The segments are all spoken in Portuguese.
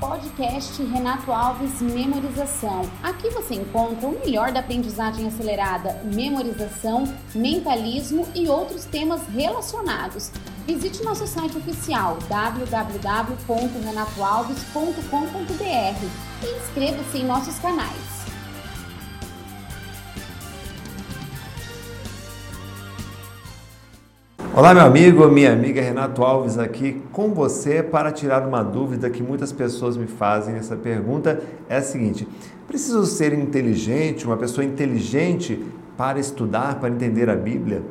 Podcast Renato Alves Memorização. Aqui você encontra o melhor da aprendizagem acelerada, memorização, mentalismo e outros temas relacionados. Visite nosso site oficial www.renatoalves.com.br e inscreva-se em nossos canais. Olá, meu amigo, minha amiga Renato Alves aqui com você para tirar uma dúvida que muitas pessoas me fazem. Essa pergunta é a seguinte: preciso ser inteligente, uma pessoa inteligente para estudar, para entender a Bíblia?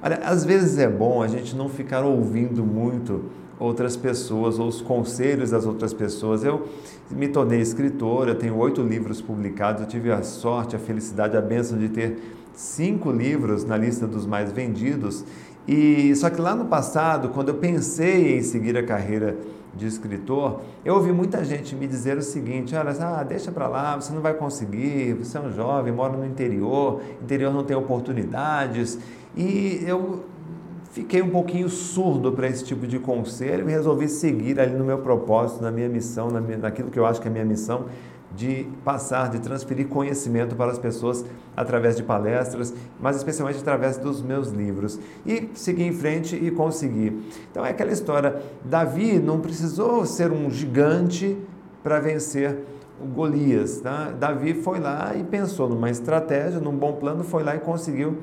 Olha, às vezes é bom a gente não ficar ouvindo muito outras pessoas ou os conselhos das outras pessoas. Eu me tornei escritor, eu tenho oito livros publicados, eu tive a sorte, a felicidade, a bênção de ter cinco livros na lista dos mais vendidos e só que lá no passado, quando eu pensei em seguir a carreira de escritor, eu ouvi muita gente me dizer o seguinte: olha, ah, deixa para lá, você não vai conseguir, você é um jovem, mora no interior, interior não tem oportunidades. E eu fiquei um pouquinho surdo para esse tipo de conselho e resolvi seguir ali no meu propósito, na minha missão, na minha, naquilo que eu acho que é a minha missão, de passar, de transferir conhecimento para as pessoas através de palestras, mas especialmente através dos meus livros. E seguir em frente e conseguir. Então é aquela história: Davi não precisou ser um gigante para vencer Golias. Tá? Davi foi lá e pensou numa estratégia, num bom plano, foi lá e conseguiu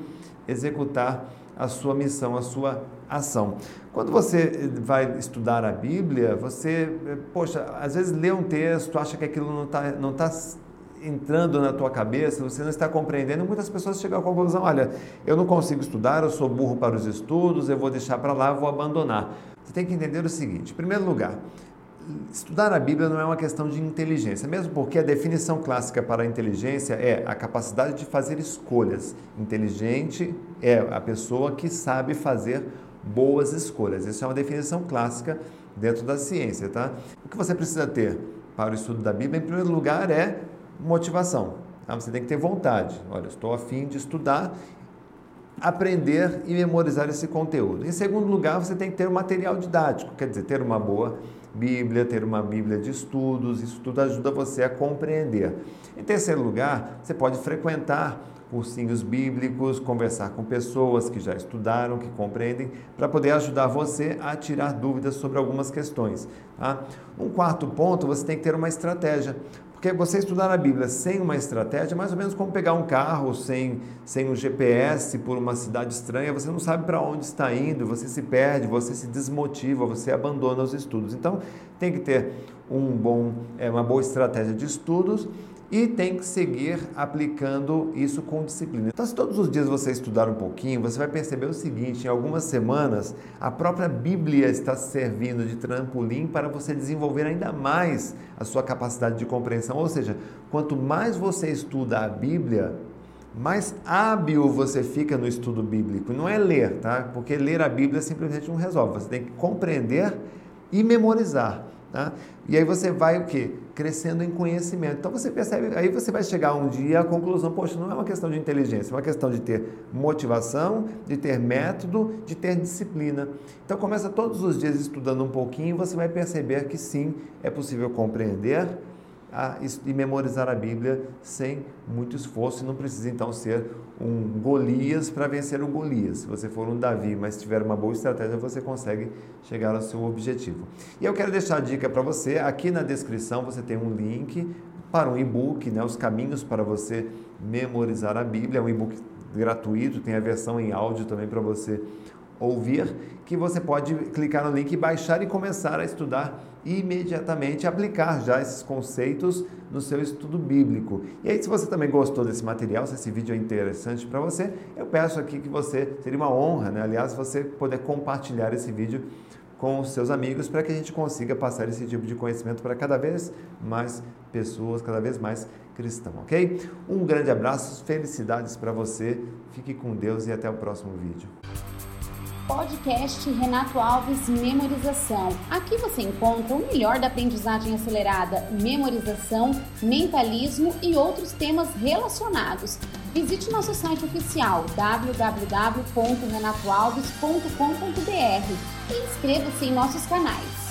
executar a sua missão, a sua ação. Quando você vai estudar a Bíblia, você, poxa, às vezes lê um texto, acha que aquilo não está não tá entrando na tua cabeça, você não está compreendendo. Muitas pessoas chegam à conclusão: olha, eu não consigo estudar, eu sou burro para os estudos, eu vou deixar para lá, vou abandonar. Você tem que entender o seguinte: em primeiro lugar, estudar a Bíblia não é uma questão de inteligência, mesmo porque a definição clássica para a inteligência é a capacidade de fazer escolhas. Inteligente é a pessoa que sabe fazer boas escolhas. Isso é uma definição clássica dentro da ciência, tá? O que você precisa ter para o estudo da Bíblia, em primeiro lugar, é motivação. Tá? Você tem que ter vontade. Olha, estou afim de estudar, aprender e memorizar esse conteúdo. Em segundo lugar, você tem que ter um material didático, quer dizer, ter uma boa Bíblia, ter uma Bíblia de estudos, isso tudo ajuda você a compreender. Em terceiro lugar, você pode frequentar cursinhos bíblicos, conversar com pessoas que já estudaram, que compreendem, para poder ajudar você a tirar dúvidas sobre algumas questões. Tá? Um quarto ponto, você tem que ter uma estratégia. Porque você estudar a Bíblia sem uma estratégia é mais ou menos como pegar um carro sem, sem um GPS por uma cidade estranha, você não sabe para onde está indo, você se perde, você se desmotiva, você abandona os estudos. Então, tem que ter um bom, é, uma boa estratégia de estudos e tem que seguir aplicando isso com disciplina. Então, se todos os dias você estudar um pouquinho, você vai perceber o seguinte: em algumas semanas, a própria Bíblia está servindo de trampolim para você desenvolver ainda mais a sua capacidade de compreensão. Ou seja, quanto mais você estuda a Bíblia, mais hábil você fica no estudo bíblico. Não é ler, tá? Porque ler a Bíblia simplesmente não resolve. Você tem que compreender e memorizar. Tá? E aí você vai o quê? Crescendo em conhecimento. Então você percebe, aí você vai chegar um dia à conclusão, poxa, não é uma questão de inteligência, é uma questão de ter motivação, de ter método, de ter disciplina. Então começa todos os dias estudando um pouquinho, você vai perceber que sim, é possível compreender, a, e memorizar a Bíblia sem muito esforço não precisa então ser um Golias para vencer o Golias. Se você for um Davi, mas tiver uma boa estratégia, você consegue chegar ao seu objetivo. E eu quero deixar a dica para você, aqui na descrição você tem um link para um e-book, né, os caminhos para você memorizar a Bíblia, é um e-book gratuito, tem a versão em áudio também para você ouvir, que você pode clicar no link baixar e começar a estudar imediatamente, aplicar já esses conceitos no seu estudo bíblico. E aí, se você também gostou desse material, se esse vídeo é interessante para você, eu peço aqui que você, seria uma honra, né? aliás, você poder compartilhar esse vídeo com os seus amigos para que a gente consiga passar esse tipo de conhecimento para cada vez mais pessoas, cada vez mais cristãos, ok? Um grande abraço, felicidades para você, fique com Deus e até o próximo vídeo. Podcast Renato Alves Memorização. Aqui você encontra o melhor da aprendizagem acelerada, memorização, mentalismo e outros temas relacionados. Visite nosso site oficial www.renatoalves.com.br e inscreva-se em nossos canais.